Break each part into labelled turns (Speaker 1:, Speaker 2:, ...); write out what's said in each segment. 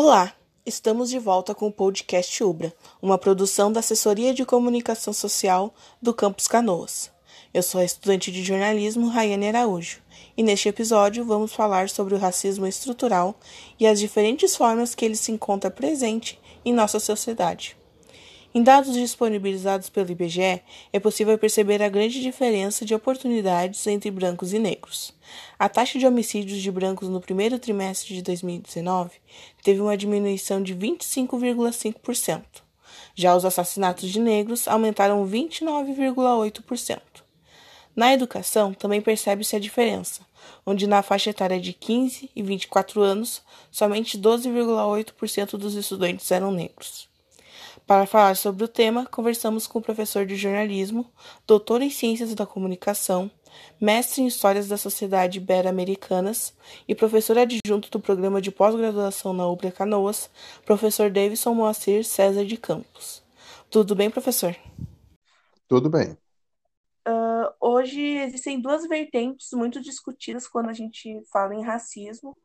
Speaker 1: Olá, estamos de volta com o podcast Ubra, uma produção da Assessoria de Comunicação Social do Campus Canoas. Eu sou a estudante de jornalismo Rayane Araújo e neste episódio vamos falar sobre o racismo estrutural e as diferentes formas que ele se encontra presente em nossa sociedade. Em dados disponibilizados pelo IBGE, é possível perceber a grande diferença de oportunidades entre brancos e negros. A taxa de homicídios de brancos no primeiro trimestre de 2019 teve uma diminuição de 25,5%. Já os assassinatos de negros aumentaram 29,8%. Na educação, também percebe-se a diferença, onde na faixa etária de 15 e 24 anos, somente 12,8% dos estudantes eram negros. Para falar sobre o tema, conversamos com o professor de jornalismo, doutor em ciências da comunicação, mestre em histórias da sociedade ibero-americanas e professor adjunto do programa de pós-graduação na UBRA Canoas, professor Davidson Moacir César de Campos. Tudo bem, professor?
Speaker 2: Tudo bem.
Speaker 1: Uh, hoje existem duas vertentes muito discutidas quando a gente fala em racismo,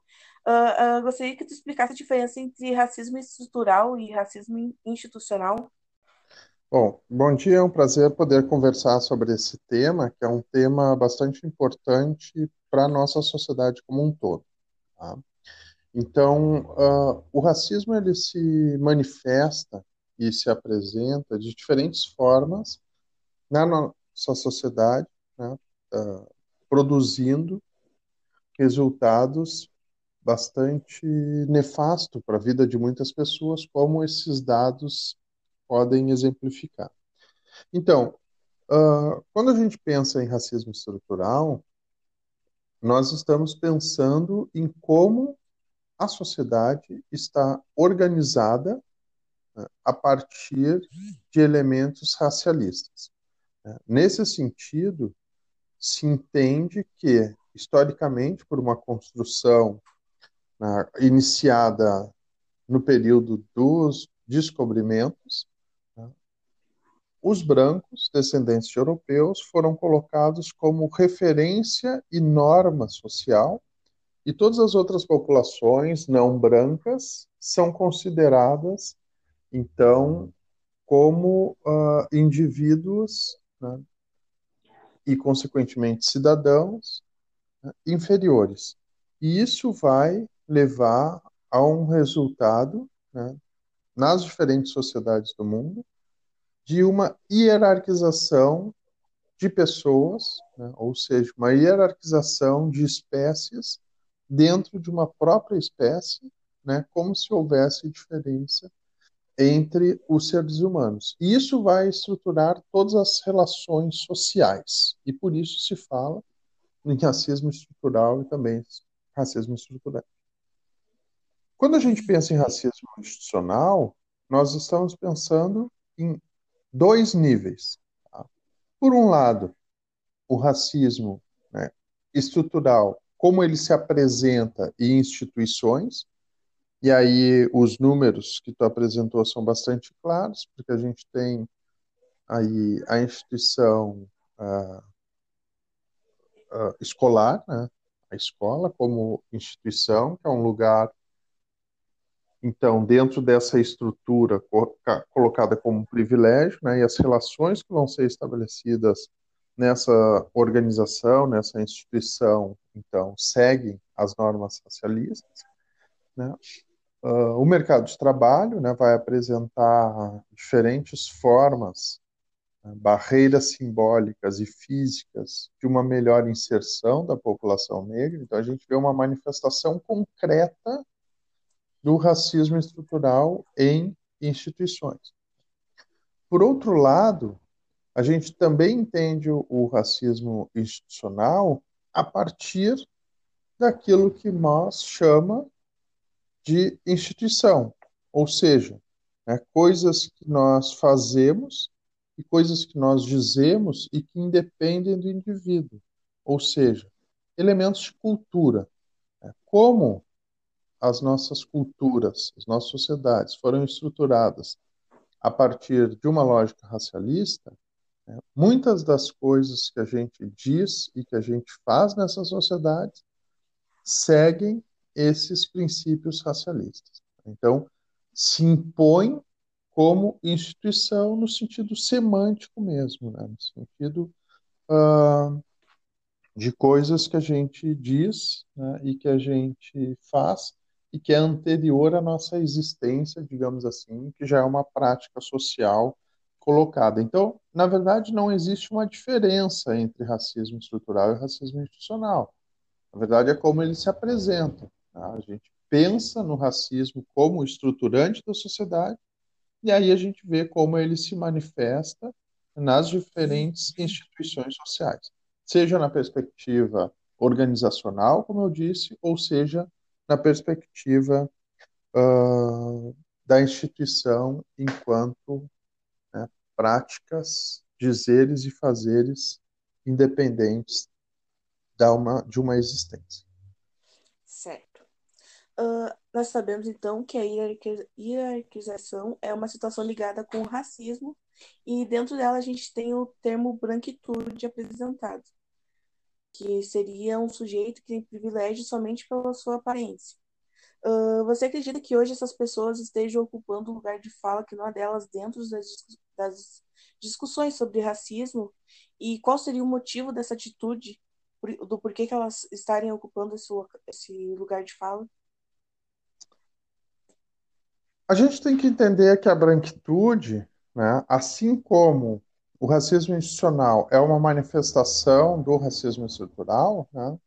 Speaker 1: Uh, uh, gostaria que tu explicasse a diferença entre racismo estrutural e racismo institucional.
Speaker 2: Bom, bom dia, é um prazer poder conversar sobre esse tema, que é um tema bastante importante para a nossa sociedade como um todo. Tá? Então, uh, o racismo ele se manifesta e se apresenta de diferentes formas na nossa sociedade, né, produzindo resultados bastante nefasto para a vida de muitas pessoas, como esses dados podem exemplificar. Então, uh, quando a gente pensa em racismo estrutural, nós estamos pensando em como a sociedade está organizada uh, a partir de elementos racialistas. Uh, nesse sentido, se entende que, historicamente, por uma construção iniciada no período dos descobrimentos, né, os brancos, descendentes de europeus, foram colocados como referência e norma social, e todas as outras populações não brancas são consideradas, então, como uh, indivíduos né, e, consequentemente, cidadãos né, inferiores. E isso vai levar a um resultado, né, nas diferentes sociedades do mundo, de uma hierarquização de pessoas, né, ou seja, uma hierarquização de espécies dentro de uma própria espécie, né, como se houvesse diferença entre os seres humanos. E isso vai estruturar todas as relações sociais, e por isso se fala em racismo estrutural e também racismo estrutural. Quando a gente pensa em racismo institucional, nós estamos pensando em dois níveis. Tá? Por um lado, o racismo né, estrutural, como ele se apresenta em instituições, e aí os números que tu apresentou são bastante claros, porque a gente tem aí a instituição escolar, né? a escola como instituição, que é um lugar então, dentro dessa estrutura colocada como privilégio, né, e as relações que vão ser estabelecidas nessa organização, nessa instituição, então, seguem as normas racialistas. Né? Uh, o mercado de trabalho né, vai apresentar diferentes formas, né, barreiras simbólicas e físicas de uma melhor inserção da população negra. Então, a gente vê uma manifestação concreta do racismo estrutural em instituições. Por outro lado, a gente também entende o racismo institucional a partir daquilo que nós chama de instituição, ou seja, né, coisas que nós fazemos e coisas que nós dizemos e que independem do indivíduo, ou seja, elementos de cultura. Né, como as nossas culturas, as nossas sociedades foram estruturadas a partir de uma lógica racialista, né, muitas das coisas que a gente diz e que a gente faz nessas sociedades seguem esses princípios racialistas. Então, se impõe como instituição no sentido semântico mesmo, né? no sentido uh, de coisas que a gente diz né? e que a gente faz e que é anterior à nossa existência, digamos assim, que já é uma prática social colocada. Então, na verdade, não existe uma diferença entre racismo estrutural e racismo institucional. Na verdade, é como ele se apresenta. Tá? A gente pensa no racismo como estruturante da sociedade e aí a gente vê como ele se manifesta nas diferentes instituições sociais, seja na perspectiva organizacional, como eu disse, ou seja na perspectiva uh, da instituição enquanto né, práticas, dizeres e fazeres independentes da uma, de uma existência.
Speaker 1: Certo. Uh, nós sabemos então que a hierarquização é uma situação ligada com o racismo e dentro dela a gente tem o termo branquitude apresentado que seria um sujeito que tem privilégio somente pela sua aparência. Uh, você acredita que hoje essas pessoas estejam ocupando um lugar de fala que não é delas dentro das, das discussões sobre racismo? E qual seria o motivo dessa atitude, do porquê que elas estarem ocupando esse, esse lugar de fala?
Speaker 2: A gente tem que entender que a branquitude, né, assim como o racismo institucional é uma manifestação do racismo estrutural, né?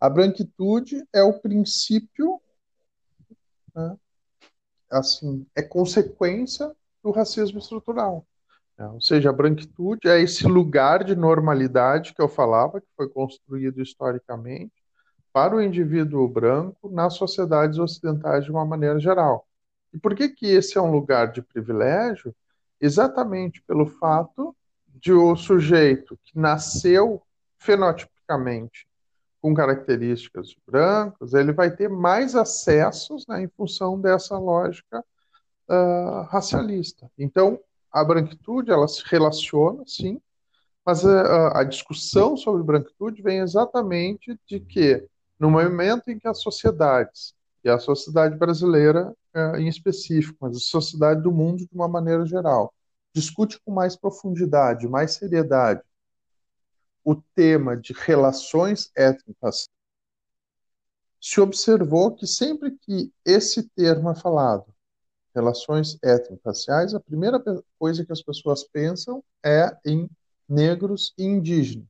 Speaker 2: a branquitude é o princípio, né? assim, é consequência do racismo estrutural. Né? Ou seja, a branquitude é esse lugar de normalidade que eu falava, que foi construído historicamente para o indivíduo branco nas sociedades ocidentais de uma maneira geral. E por que, que esse é um lugar de privilégio? Exatamente pelo fato de o sujeito que nasceu fenotipicamente com características brancas, ele vai ter mais acessos né, em função dessa lógica uh, racialista. Então, a branquitude ela se relaciona, sim, mas a, a, discussão sobre branquitude vem exatamente de que, no momento em que as sociedades, e a sociedade brasileira é, em específico, mas a sociedade do mundo de uma maneira geral. Discute com mais profundidade, mais seriedade o tema de relações étnicas. Se observou que sempre que esse termo é falado, relações étnico-raciais, a primeira coisa que as pessoas pensam é em negros e indígenas.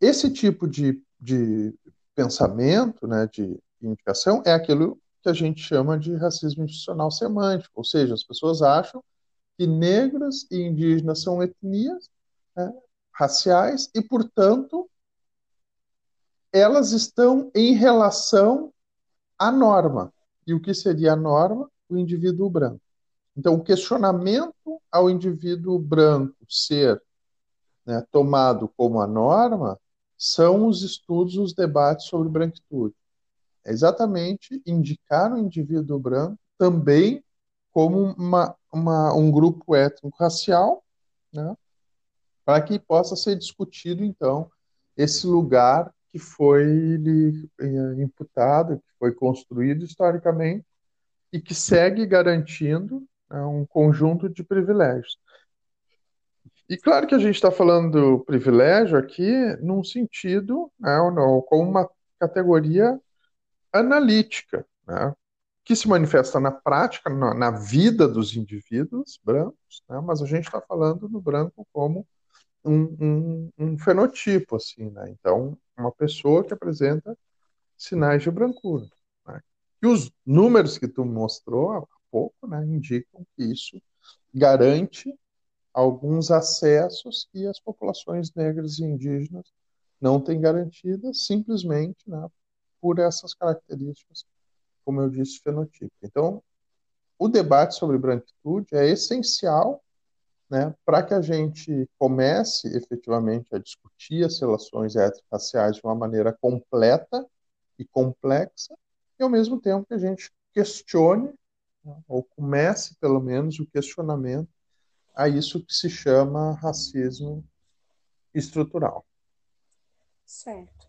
Speaker 2: Esse tipo de, de pensamento, né, de indicação, é aquilo que a gente chama de racismo institucional semântico, ou seja, as pessoas acham que negros e indígenas são etnias né, raciais e, portanto, elas estão em relação à norma. E o que seria a norma? O indivíduo branco. Então, o questionamento ao indivíduo branco ser né, tomado como a norma são os estudos, os debates sobre branquitude é exatamente indicar o indivíduo branco também como uma, uma, um grupo étnico-racial, né, para que possa ser discutido, então, esse lugar que foi lhe eh, imputado, que foi construído historicamente e que segue garantindo né, um conjunto de privilégios. E claro que a gente está falando do privilégio aqui num sentido, né, como uma categoria analítica, né? que se manifesta na prática, na, na vida dos indivíduos brancos, né? mas a gente está falando do branco como um, um, um, fenotipo, assim, né? Então, uma pessoa que apresenta sinais de brancura. Né? E os números que tu mostrou há pouco, né, indicam que isso garante alguns acessos que as populações negras e indígenas não têm garantidas, simplesmente né, por essas características, como eu disse, fenotípico. Então, o debate sobre branquitude é essencial né, para que a gente comece efetivamente a discutir as relações étnico-raciais de uma maneira completa e complexa, e ao mesmo tempo que a gente questione, né, ou comece pelo menos o questionamento a isso que se chama racismo estrutural.
Speaker 1: Certo.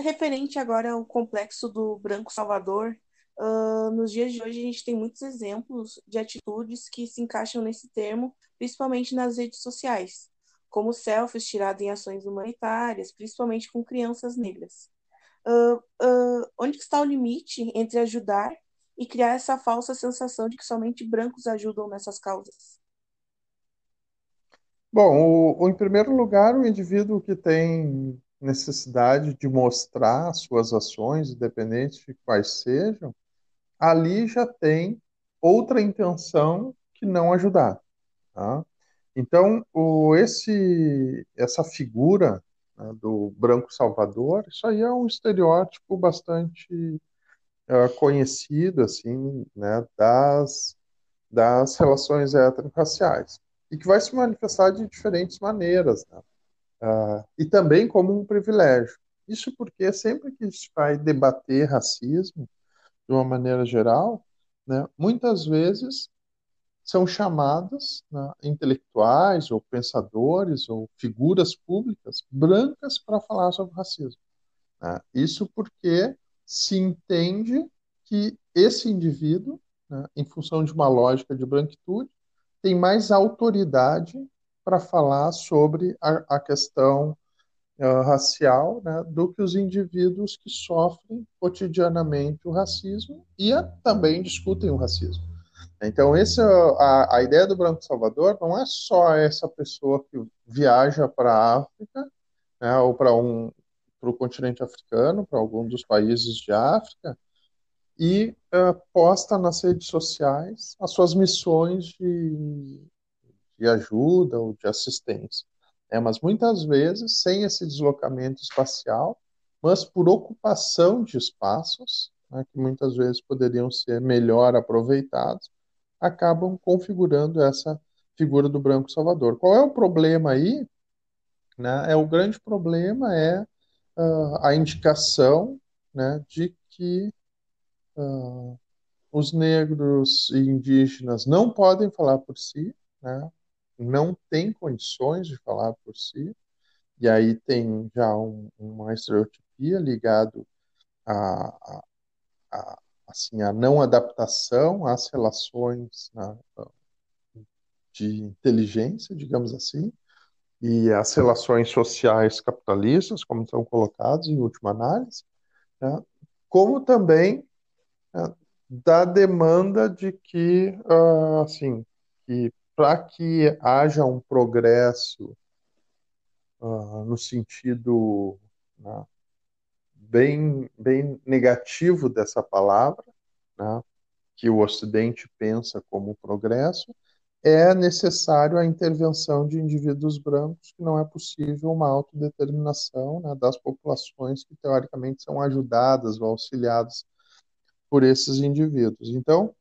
Speaker 1: Referente agora ao complexo do Branco Salvador, Uh, nos dias de hoje, a gente tem muitos exemplos de atitudes que se encaixam nesse termo, principalmente nas redes sociais, como selfies tirados em ações humanitárias, principalmente com crianças negras. Uh, uh, onde está o limite entre ajudar e criar essa falsa sensação de que somente brancos ajudam nessas causas?
Speaker 2: Bom, o, o, em primeiro lugar, o indivíduo que tem necessidade de mostrar suas ações, independente de quais sejam, ali já tem outra intenção que não ajudar. Tá? Então, o, esse, essa figura né, do branco salvador, isso aí é um estereótipo bastante uh, conhecido assim, né, das, das relações étnico-raciais e que vai se manifestar de diferentes maneiras, né? Uh, e também como um privilégio. Isso porque sempre que se vai debater racismo, de uma maneira geral, né, muitas vezes são chamadas né, intelectuais ou pensadores ou figuras públicas brancas para falar sobre racismo. Né? Isso porque se entende que esse indivíduo, né, em função de uma lógica de branquitude, tem mais autoridade para falar sobre a, a questão uh, racial né, do que os indivíduos que sofrem cotidianamente o racismo e a, também discutem o racismo. Então, esse, a, a ideia do Branco Salvador não é só essa pessoa que viaja para a África né, ou para um, o continente africano, para algum dos países de África, e uh, posta nas redes sociais as suas missões de, de ajuda ou de assistência. É, mas muitas vezes sem esse deslocamento espacial, mas por ocupação de espaços, né, que muitas vezes poderiam ser melhor aproveitados, acabam configurando essa figura do branco salvador. Qual é o problema aí? Né? É o grande problema é uh, a indicação né, de que uh, os negros e indígenas não podem falar por si, né? Não têm condições de falar por si, e aí tem já um, uma estereotipia ligado a, a, a, assim, a não adaptação às relações né, de inteligência, digamos assim, e as relações sociais capitalistas, como estão colocados em última análise, né, como também né, da demanda de que, uh, assim, que para que haja um progresso uh, no sentido né, bem, bem negativo dessa palavra, né, que o Ocidente pensa como progresso, é necessário a intervenção de indivíduos brancos, que não é possível uma autodeterminação né, das populações que, teoricamente, são ajudadas ou auxiliadas por esses indivíduos. Então,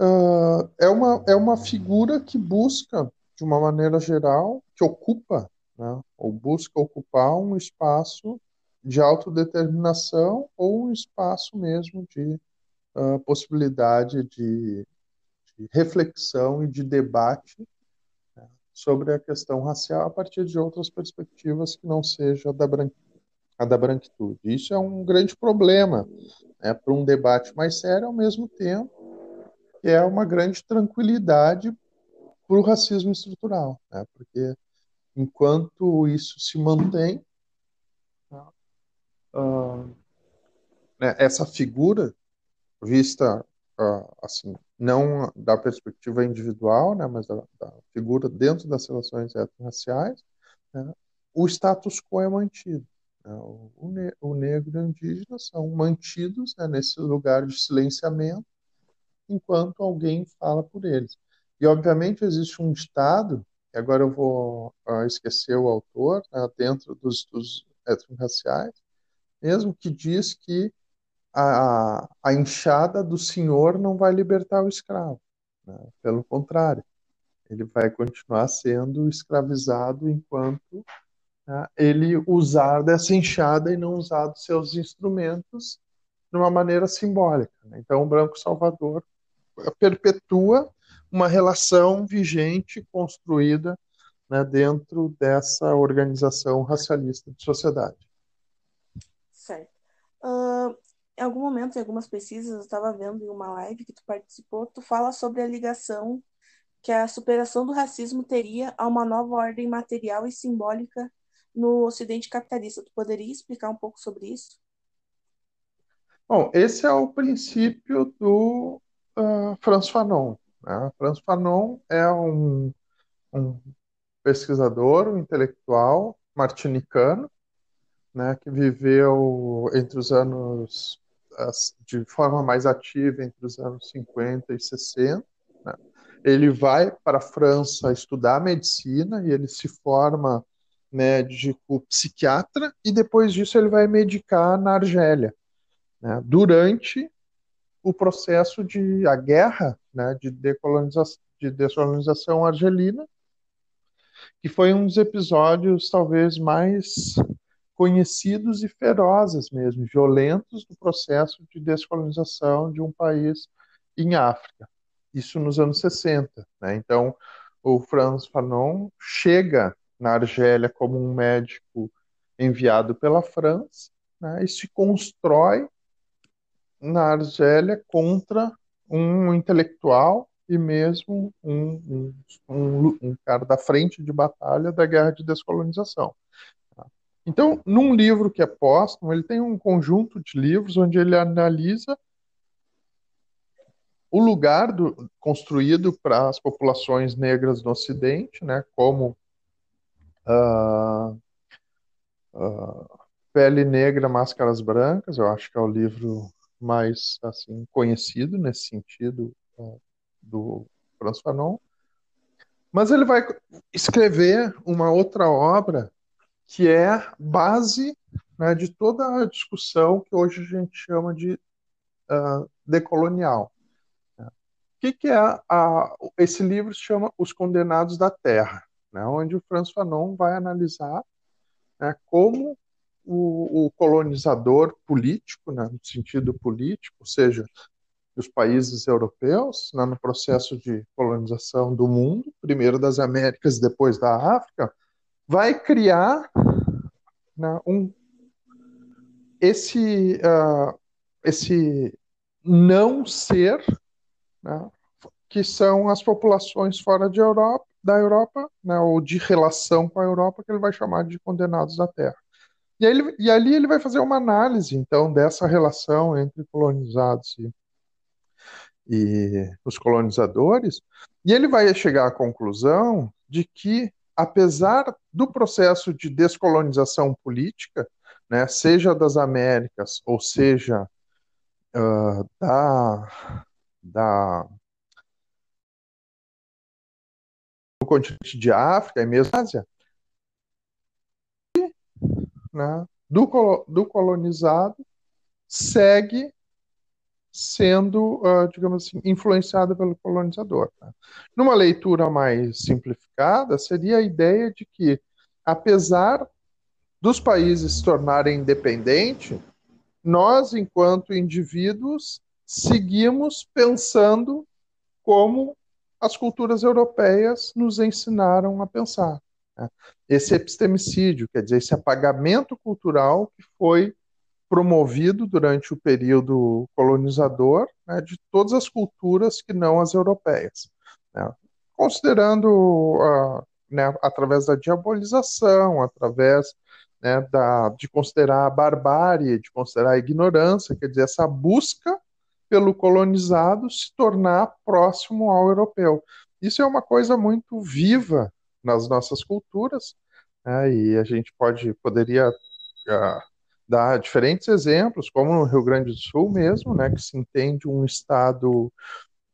Speaker 2: uh, é, uma, é uma figura que busca, de uma maneira geral, que ocupa, né, ou busca ocupar um espaço de autodeterminação ou um espaço mesmo de uh, possibilidade de, de, reflexão e de debate né, sobre a questão racial a partir de outras perspectivas que não seja da a da branquitude. Isso é um grande problema né, para um debate mais sério, ao mesmo tempo que é uma grande tranquilidade para o racismo estrutural, né, porque enquanto isso se mantém, uh, né, essa figura vista uh, assim não da perspectiva individual, né, mas da, da figura dentro das relações étnico-raciais, né, o status quo é mantido. Né, o, ne o, negro e o indígena são mantidos né, nesse lugar de silenciamento enquanto alguém fala por eles. E, obviamente, existe um Estado, e agora eu vou uh, esquecer o autor, né, dentro dos estudos étnico-raciais, mesmo que diz que a, a enxada do senhor não vai libertar o escravo. Né? Pelo contrário, ele vai continuar sendo escravizado enquanto né, ele usar dessa enxada e não usar dos seus instrumentos de uma maneira simbólica. Né? Então, o Branco Salvador perpetua uma relação vigente, construída né, dentro dessa organização racialista de sociedade.
Speaker 1: Certo. Uh, em algum momento, em algumas pesquisas, eu estava vendo em uma live que tu participou, tu fala sobre a ligação que a superação do racismo teria a uma nova ordem material e simbólica no Ocidente capitalista. Tu poderia explicar um pouco sobre isso?
Speaker 2: Bom, esse é o princípio do uh, Franz Fanon. Né? Franz Fanon é um, um pesquisador, um intelectual martinicano, né, que viveu entre os anos de forma mais ativa entre os anos 50 e 60. Né? Ele vai para a França estudar medicina e ele se forma médico psiquiatra e depois disso ele vai medicar na Argélia. Né? Durante o processo de a guerra né, de, decolonização, de descolonização argelina, que foi um dos episódios talvez mais conhecidos e ferozes mesmo, violentos do processo de descolonização de um país em África. Isso nos anos 60. Né? Então, o Franz Fanon chega na Argélia como um médico enviado pela França né? e se constrói na Argélia contra um intelectual e mesmo um, um, um, um cara da frente de batalha da guerra de descolonização. Então, num livro que é póstumo, ele tem um conjunto de livros onde ele analisa o lugar do, construído para as populações negras no Ocidente, né, como uh, uh, Pele Negra, Máscaras Brancas, eu acho que é o livro mais assim conhecido nesse sentido uh, do Franz Fanon. Mas ele vai escrever uma outra obra que é base né, de toda a discussão que hoje a gente chama de uh, decolonial. O que, que é a, esse livro se chama Os Condenados da Terra, né, onde o Franz Fanon vai analisar né, como o, o, colonizador político, né, no sentido político, ou seja, os países europeus, né, no processo de colonização do mundo, primeiro das Américas, depois da África, vai criar né, um, esse, uh, esse não ser, né, que são as populações fora de Europa, da Europa, né, ou de relação com a Europa, que ele vai chamar de condenados da Terra. E, ele, e ali ele vai fazer uma análise, então, dessa relação entre colonizados e, e os colonizadores, e ele vai chegar à conclusão de que apesar do processo de descolonização política, né, seja das Américas ou seja uh, da, da do continente de África e mesmo Ásia, né, do, do colonizado segue sendo, uh, digamos assim, influenciada pelo colonizador. Né? Numa leitura mais simplificada, seria a ideia de que, apesar dos países se tornarem independentes, nós, enquanto indivíduos, seguimos pensando como as culturas europeias nos ensinaram a pensar. Né? Esse epistemicídio, quer dizer, esse apagamento cultural que foi promovido durante o período colonizador né, de todas as culturas que não as europeias, né, considerando uh, né, através da diabolização, através né, da, de considerar a barbárie, de considerar a ignorância, quer dizer, essa busca pelo colonizado se tornar próximo ao europeu. Isso é uma coisa muito viva nas nossas culturas, né, e a gente pode poderia uh, dar diferentes exemplos, como no Rio Grande do Sul mesmo, né, que se entende um estado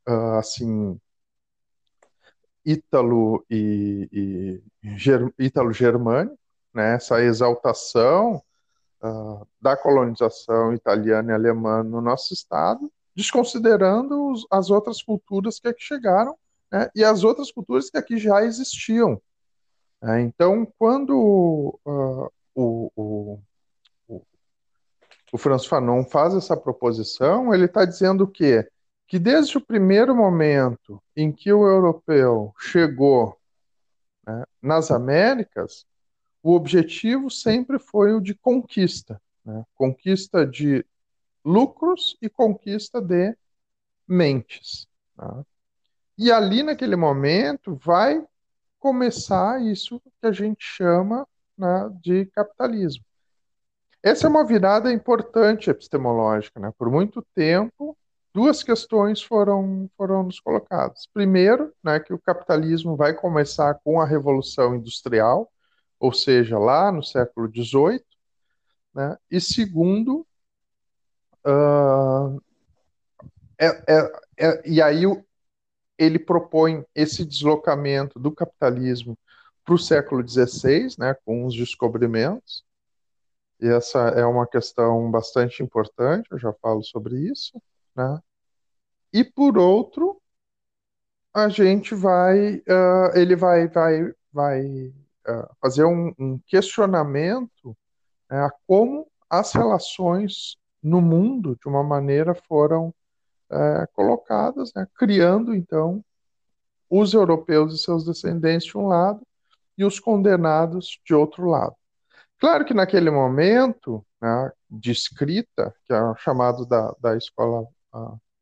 Speaker 2: uh, assim ítalo e, e ger, ítalo-germânico, né, essa exaltação uh, da colonização italiana e alemã no nosso estado, desconsiderando os, as outras culturas que aqui chegaram né, e as outras culturas que aqui já existiam. É, então, quando uh, o, o o Franz Fanon faz essa proposição, ele está dizendo que que desde o primeiro momento em que o europeu chegou né, nas Américas, o objetivo sempre foi o de conquista, né, conquista de lucros e conquista de mentes. Tá? E ali, naquele momento, vai começar isso que a gente chama né, de capitalismo. Essa é uma virada importante epistemológica. Né? Por muito tempo, duas questões foram, foram nos colocadas. Primeiro, né, que o capitalismo vai começar com a Revolução Industrial, ou seja, lá no século XVIII, né? e segundo, uh, é, é, é, e aí ele propõe esse deslocamento do capitalismo para o século XVI, né, com os descobrimentos, e essa é uma questão bastante importante, eu já falo sobre isso, né? E por outro, a gente vai, uh, ele vai, vai, vai uh, fazer um, um questionamento né, a como as relações no mundo, de uma maneira, foram uh, colocadas, né, criando então os europeus e seus descendentes de um lado e os condenados de outro lado. Claro que naquele momento né, de escrita, que é chamado da, da escola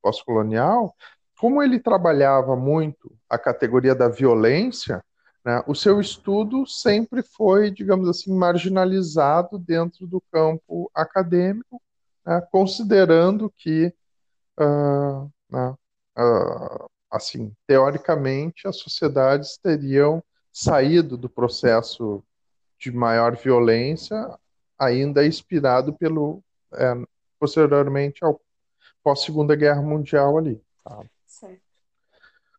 Speaker 2: pós-colonial, como ele trabalhava muito a categoria da violência, né, o seu estudo sempre foi, digamos assim, marginalizado dentro do campo acadêmico, né, considerando que, uh, uh, assim, teoricamente, as sociedades teriam saído do processo de maior violência, ainda inspirado pelo é, posteriormente ao pós Segunda Guerra Mundial ali. Tá?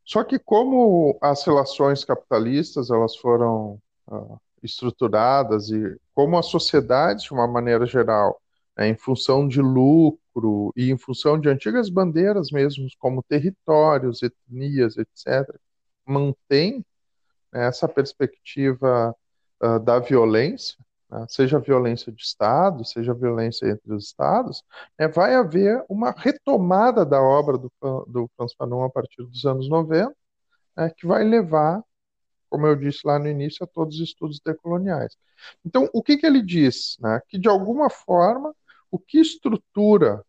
Speaker 2: Só que como as relações capitalistas elas foram uh, estruturadas e como a sociedade de uma maneira geral, né, em função de lucro e em função de antigas bandeiras mesmo, como territórios, etnias, etc., mantém né, essa perspectiva uh, da violência, né, seja violência de Estado, seja violência entre os Estados, né, vai haver uma retomada da obra do, do Franz Fanon a partir dos anos 90, né, que vai levar, como eu disse lá no início, a todos os estudos decoloniais. Então, o que, que ele diz? Né, que, de alguma forma, o que estrutura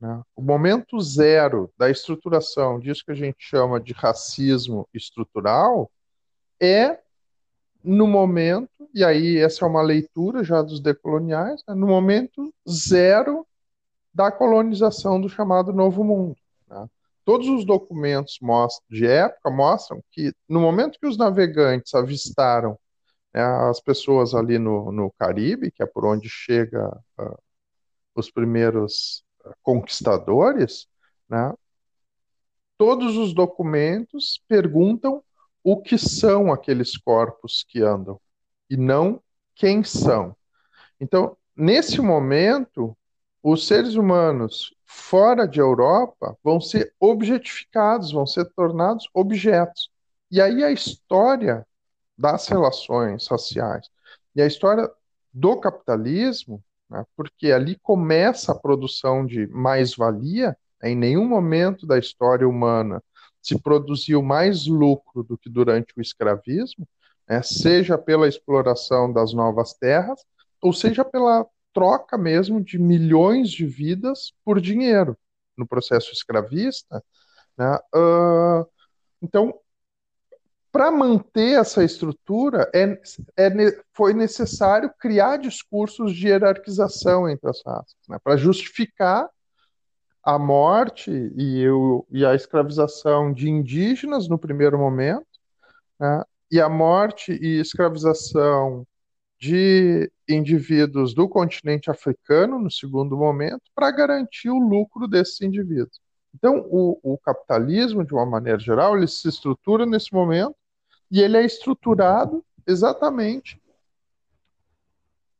Speaker 2: né, o momento zero da estruturação disso que a gente chama de racismo estrutural é no momento, e aí essa é uma leitura já dos decoloniais, né, no momento zero da colonização do chamado Novo Mundo. Né? Todos os documentos mostram, de época mostram que no momento que os navegantes avistaram né, as pessoas ali no, no Caribe, que é por onde chega uh, os primeiros uh, conquistadores, né, todos os documentos perguntam o que são aqueles corpos que andam e não quem são. Então, nesse momento, os seres humanos fora de Europa vão ser objetificados, vão ser tornados objetos. E aí a história das relações raciais e a história do capitalismo, né, porque ali começa a produção de mais-valia, em nenhum momento da história humana se produziu mais lucro do que durante o escravismo, né, seja pela exploração das novas terras, ou seja pela troca mesmo de milhões de vidas por dinheiro no processo escravista. Né, uh, então, para manter essa estrutura, é, é, foi necessário criar discursos de hierarquização entre as raças, né, para justificar a morte e, e a escravização de indígenas no primeiro momento, né, e a morte e escravização de indivíduos do continente africano no segundo momento, para garantir o lucro desses indivíduos. Então, o, o, capitalismo, de uma maneira geral, ele se estrutura nesse momento e ele é estruturado exatamente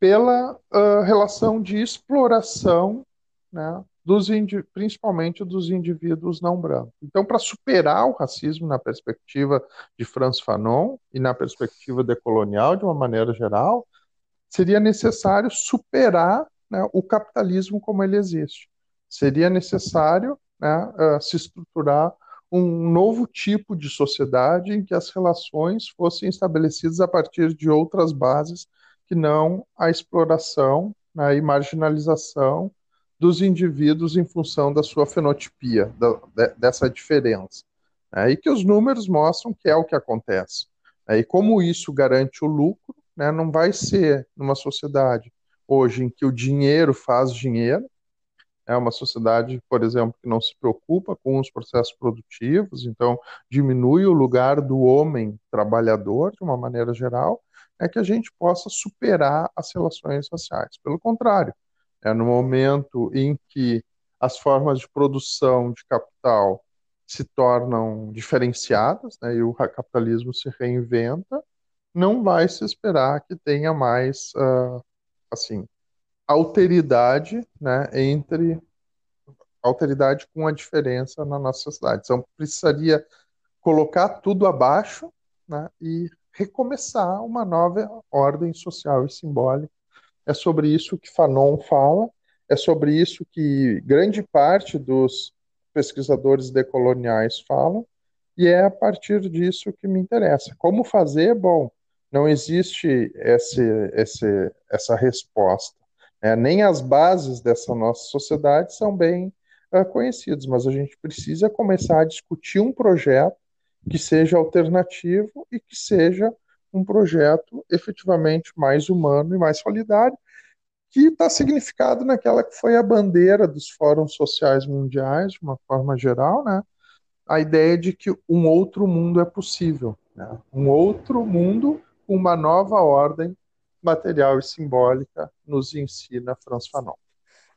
Speaker 2: pela uh, relação de exploração né, dos principalmente dos indivíduos não brancos. Então, para superar o racismo na perspectiva de Franz Fanon e na perspectiva decolonial, de uma maneira geral, seria necessário superar né, o capitalismo como ele existe. Seria necessário né, uh, se estruturar um novo tipo de sociedade em que as relações fossem estabelecidas a partir de outras bases que não a exploração né, e marginalização dos indivíduos em função da sua fenotipia, da, de, dessa diferença. Né? E que os números mostram que é o que acontece. Né? E como isso garante o lucro, né, não vai ser numa sociedade hoje em que o dinheiro faz dinheiro, é uma sociedade, por exemplo, que não se preocupa com os processos produtivos, então diminui o lugar do homem trabalhador de uma maneira geral, é que a gente possa superar as relações raciais. Pelo contrário, é no momento em que as formas de produção de capital se tornam diferenciadas, né, e o capitalismo se reinventa, não vai se esperar que tenha mais, uh, assim, alteridade, né, entre alteridade com a diferença na nossa sociedade. Então, precisaria colocar tudo abaixo né, e recomeçar uma nova ordem social e simbólica. É sobre isso que Fanon fala, é sobre isso que grande parte dos pesquisadores decoloniais falam, e é a partir disso que me interessa. Como fazer? Bom, não existe esse, esse, essa resposta. É, nem as bases dessa nossa sociedade são bem uh, conhecidas, mas a gente precisa começar a discutir um projeto que seja alternativo e que seja um projeto efetivamente mais humano e mais solidário, que está significado naquela que foi a bandeira dos fóruns sociais mundiais, de uma forma geral, né? a ideia de que um outro mundo é possível, né? um outro mundo uma nova ordem material e simbólica, nos ensina Franz Fanon.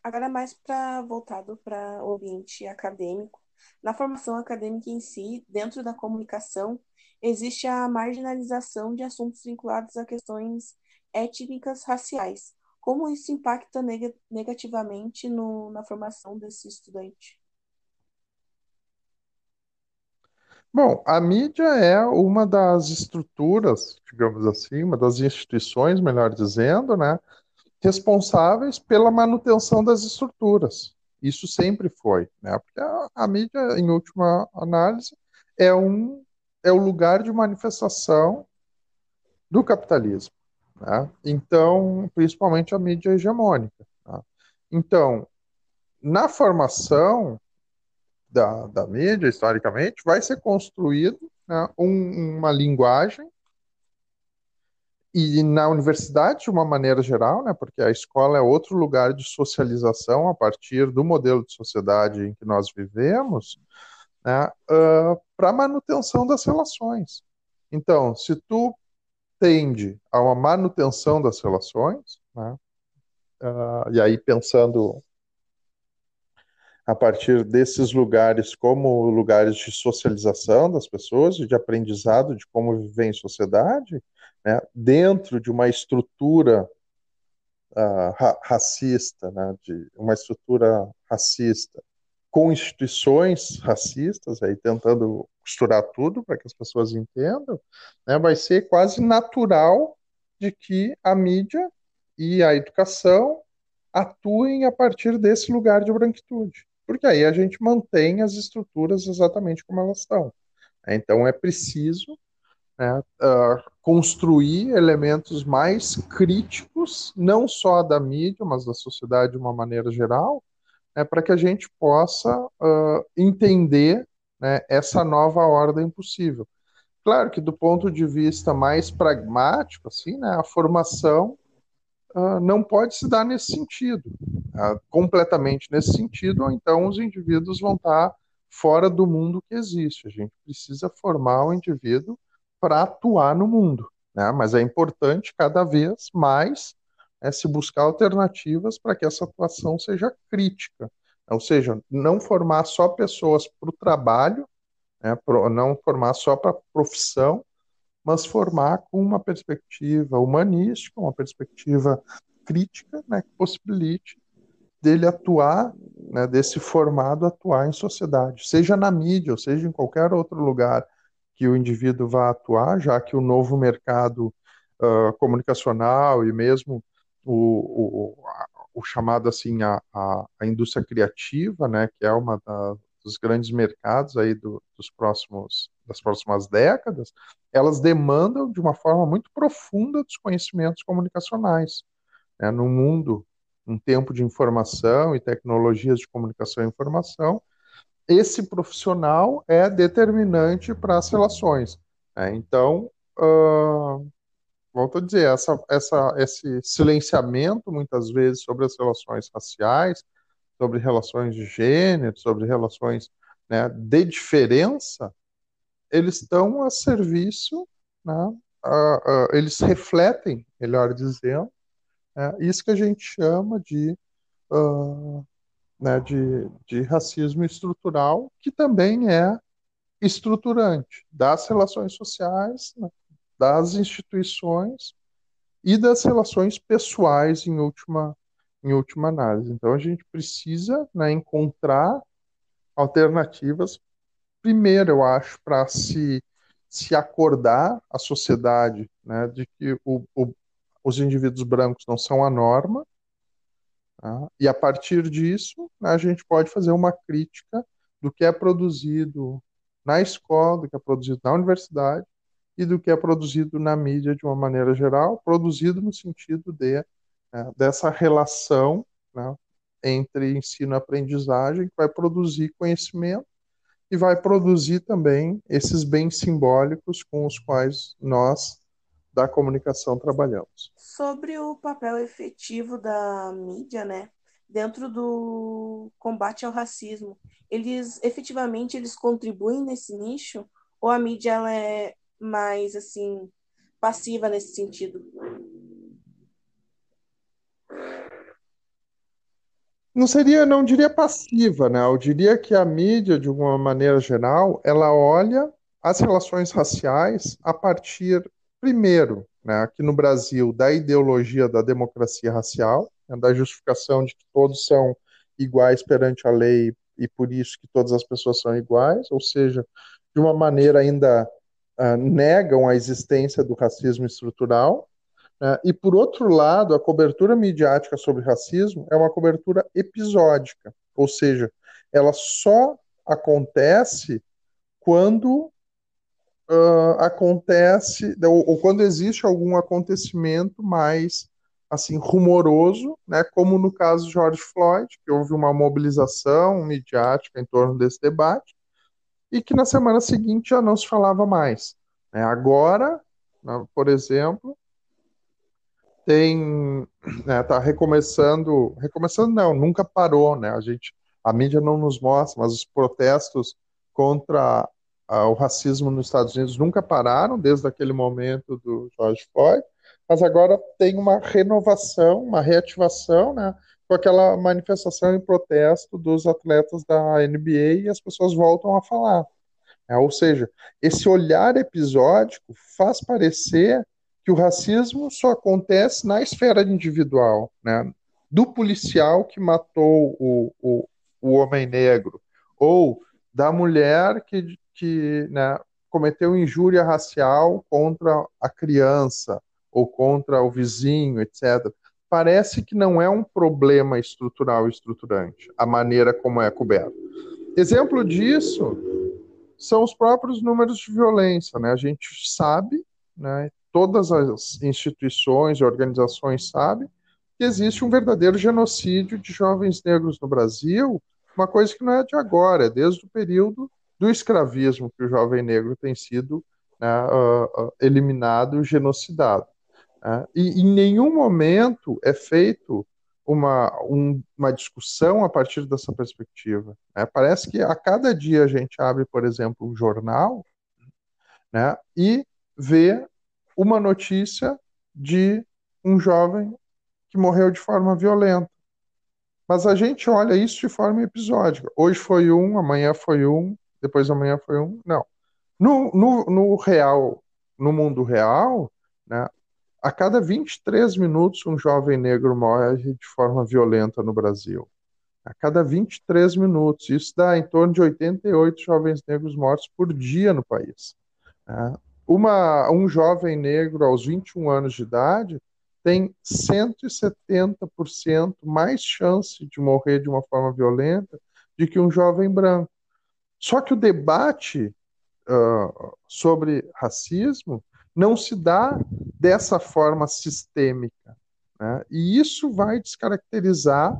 Speaker 1: Agora mais voltado para o ambiente acadêmico. Na formação acadêmica em si, dentro da comunicação, existe a marginalização de assuntos vinculados a questões étnicas raciais. Como isso impacta neg negativamente no, na formação desse estudante?
Speaker 2: Bom, a mídia é uma das estruturas, digamos assim, uma das instituições, melhor dizendo, né, responsáveis pela manutenção das estruturas. Isso sempre foi, né? Porque a, a mídia, em última análise, é um é o lugar de manifestação do capitalismo, né? Então, principalmente a mídia hegemônica. Tá? Então, na formação da, da mídia, historicamente, vai ser construído né, um, uma linguagem e na universidade de uma maneira geral, né, porque a escola é outro lugar de socialização a partir do modelo de sociedade em que nós vivemos, né, uh, para manutenção das relações. Então, se tu tende a uma manutenção das relações, né, uh, e aí pensando a partir desses lugares como lugares de socialização das pessoas, de aprendizado de como viver em sociedade, né, dentro de uma estrutura uh, ra racista, né, de uma estrutura racista, com instituições racistas, aí tentando costurar tudo para que as pessoas entendam, né, vai ser quase natural de que a mídia e a educação atuem a partir desse lugar de branquitude porque aí a gente mantém as estruturas exatamente como elas estão. Então é preciso né, uh, construir elementos mais críticos, não só da mídia, mas da sociedade de uma maneira geral, né, para que a gente possa uh, entender né, essa nova ordem possível. Claro que do ponto de vista mais pragmático, assim, né, a formação uh, não pode se dar nesse sentido, uh, completamente nesse sentido, ou então os indivíduos vão estar fora do mundo que existe. A gente precisa formar o indivíduo para atuar no mundo, né? mas é importante cada vez mais é, se buscar alternativas para que essa atuação seja crítica, ou seja, não formar só pessoas para o trabalho, né, não formar só para a profissão, mas formar com uma perspectiva humanística, uma perspectiva crítica, né, que possibilite dele atuar, né, desse formado atuar em sociedade, seja na mídia, ou seja em qualquer outro lugar que o indivíduo vá atuar, já que o novo mercado uh, comunicacional e mesmo o, o, o chamado assim a, a, a, indústria criativa, né, que é uma da, dos grandes mercados aí do, dos próximos das próximas décadas, elas demandam de uma forma muito profunda dos conhecimentos comunicacionais. Né? No mundo um tempo de informação e tecnologias de comunicação e informação, esse profissional é determinante para as relações. Né? Então, uh, volto a dizer, essa, essa, esse silenciamento, muitas vezes, sobre as relações raciais, sobre relações de gênero, sobre relações né, de diferença, eles estão a serviço, né, uh, uh, eles refletem, melhor dizendo, né, isso que a gente chama de, uh, né, de, de racismo estrutural, que também é estruturante das relações sociais, né, das instituições e das relações pessoais em última, em última análise. Então a gente precisa né, encontrar alternativas, primeiro, eu acho, para se, se acordar a sociedade né, de que o, o, os indivíduos brancos não são a norma, tá? e a partir disso né, a gente pode fazer uma crítica do que é produzido na escola, do que é produzido na universidade e do que é produzido na mídia de uma maneira geral, produzido no sentido de né, dessa relação né, entre ensino e aprendizagem que vai produzir conhecimento e vai produzir também esses bens simbólicos com os quais nós da comunicação trabalhamos.
Speaker 1: Sobre o papel efetivo da mídia, né, dentro do combate ao racismo, eles efetivamente eles contribuem nesse nicho ou a mídia ela é mais assim passiva nesse sentido?
Speaker 2: Não seria, não diria passiva, né? Eu diria que a mídia, de uma maneira geral, ela olha as relações raciais a partir, primeiro, né, aqui no Brasil, da ideologia da democracia racial, né, da justificação de que todos são iguais perante a lei e por isso que todas as pessoas são iguais, ou seja, de uma maneira ainda uh, negam a existência do racismo estrutural. Uh, e, por outro lado, a cobertura midiática sobre racismo é uma cobertura episódica, ou seja, ela só acontece quando uh, acontece, ou, ou, quando existe algum acontecimento mais assim rumoroso, né, como no caso de George Floyd, que houve uma mobilização midiática em torno desse debate, e que na semana seguinte já não se falava mais. Né? Agora, por exemplo, tem né, recomeçando, recomeçando não, nunca parou, né? A gente, a mídia não nos mostra, mas os protestos contra o racismo nos Estados Unidos nunca pararam desde aquele momento do George Floyd, mas agora tem uma renovação, uma reativação, né? Com aquela manifestação em protesto dos atletas da NBA e as pessoas voltam a falar. É, ou seja, esse olhar episódico faz parecer que o racismo só acontece na esfera individual, né? do policial que matou o, o, o homem negro, ou da mulher que, que né, cometeu injúria racial contra a criança, ou contra o vizinho, etc. Parece que não é um problema estrutural estruturante, a maneira como é coberto. Exemplo disso são os próprios números de violência. Né? A gente sabe, né, todas as instituições e organizações sabem, que existe um verdadeiro genocídio de jovens negros no Brasil, uma coisa que não é de agora, é desde o período do escravismo que o jovem negro tem sido né, uh, eliminado, genocidado. Uh, e em nenhum momento é feito uma, um, uma discussão a partir dessa perspectiva. Né? Parece que a cada dia a gente abre, por exemplo, um jornal né, e vê uma notícia de um jovem que morreu de forma violenta. Mas a gente olha isso de forma episódica. Hoje foi um, amanhã foi um, depois amanhã foi um. Não. No, no, no real, no mundo real, né, a cada 23 minutos, um jovem negro morre de forma violenta no Brasil. A cada 23 minutos. Isso dá em torno de 88 jovens negros mortos por dia no país. Né? Uma, um jovem negro aos 21 anos de idade tem 170% mais chance de morrer de uma forma violenta do que um jovem branco. Só que o debate uh, sobre racismo não se dá dessa forma sistêmica. Né? E isso vai descaracterizar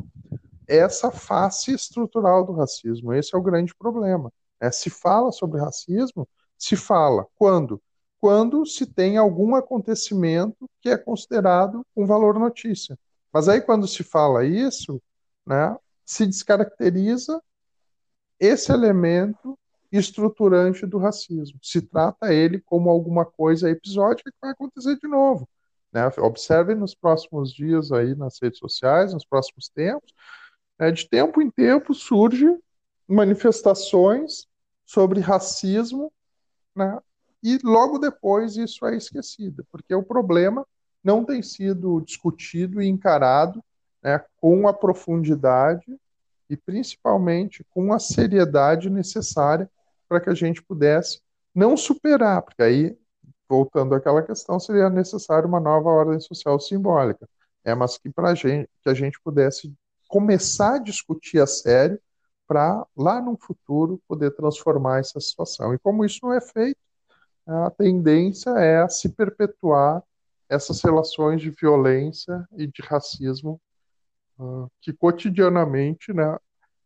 Speaker 2: essa face estrutural do racismo. Esse é o grande problema. Né? Se fala sobre racismo, se fala quando? Quando se tem algum acontecimento que é considerado um valor notícia. Mas aí, quando se fala isso, né, se descaracteriza esse elemento estruturante do racismo. Se trata ele como alguma coisa episódica que vai acontecer de novo. Né? Observem nos próximos dias aí nas redes sociais, nos próximos tempos, né? de tempo em tempo surge manifestações sobre racismo, né? E logo depois isso é esquecido, porque o problema não tem sido discutido e encarado né, com a profundidade e principalmente com a seriedade necessária para que a gente pudesse não superar, porque aí, voltando àquela questão, seria necessário uma nova ordem social simbólica, é, mas que para gente, que a gente pudesse começar a discutir a sério para lá no futuro poder transformar essa situação. E como isso não é feito, a tendência é a se perpetuar essas relações de violência e de racismo uh, que cotidianamente né,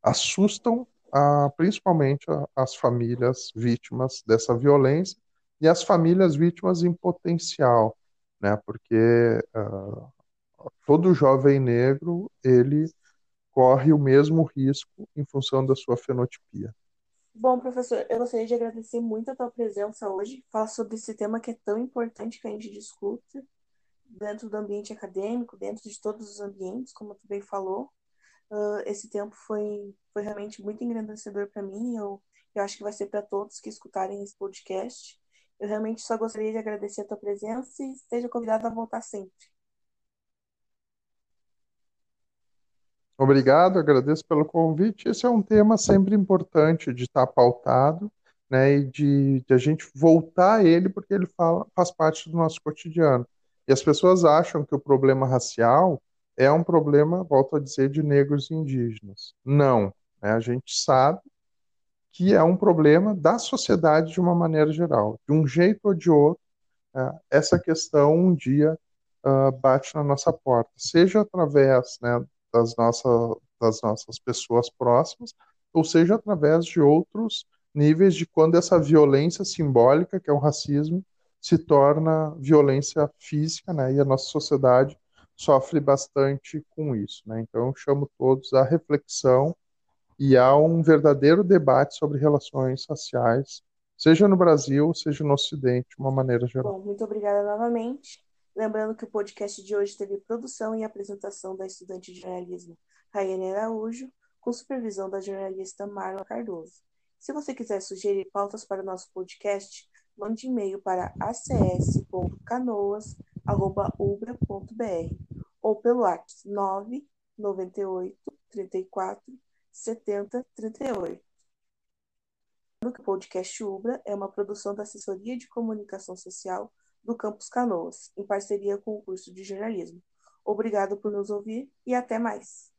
Speaker 2: assustam a, principalmente a, as famílias vítimas dessa violência e as famílias vítimas em potencial, né? Porque uh, todo jovem negro ele corre o mesmo risco em função da sua fenotipia.
Speaker 1: Bom, professor, eu gostaria de agradecer muito a tua presença hoje, falar sobre esse tema que é tão importante que a gente discute dentro do ambiente acadêmico, dentro de todos os ambientes, como tu bem falou. Uh, esse tempo foi, foi realmente muito engrandecedor para mim. Eu, eu acho que vai ser para todos que escutarem esse podcast. Eu realmente só gostaria de agradecer a tua presença e esteja convidado a voltar sempre.
Speaker 2: Obrigado, agradeço pelo convite. Esse é um tema sempre importante de estar pautado, né, e de, de a gente voltar a ele, porque ele fala, faz parte do nosso cotidiano. E as pessoas acham que o problema racial é um problema, volto a dizer, de negros e indígenas. Não. Né? A gente sabe que é um problema da sociedade de uma maneira geral. De um jeito ou de outro, né? essa questão um dia uh, bate na nossa porta, seja através né, das, nossa, das nossas pessoas próximas, ou seja através de outros níveis de quando essa violência simbólica, que é o racismo, se torna violência física, né? E a nossa sociedade sofre bastante com isso, né? Então, eu chamo todos à reflexão e a um verdadeiro debate sobre relações raciais, seja no Brasil, seja no Ocidente, de uma maneira geral.
Speaker 1: Bom, muito obrigada novamente. Lembrando que o podcast de hoje teve produção e apresentação da estudante de jornalismo Raiane Araújo, com supervisão da jornalista Marla Cardoso. Se você quiser sugerir pautas para o nosso podcast, mande e-mail para acs.canoas.ubra.br ou pelo WhatsApp 998 34 70 38. O podcast Ubra é uma produção da Assessoria de Comunicação Social do Campus Canoas, em parceria com o curso de jornalismo. Obrigado por nos ouvir e até mais.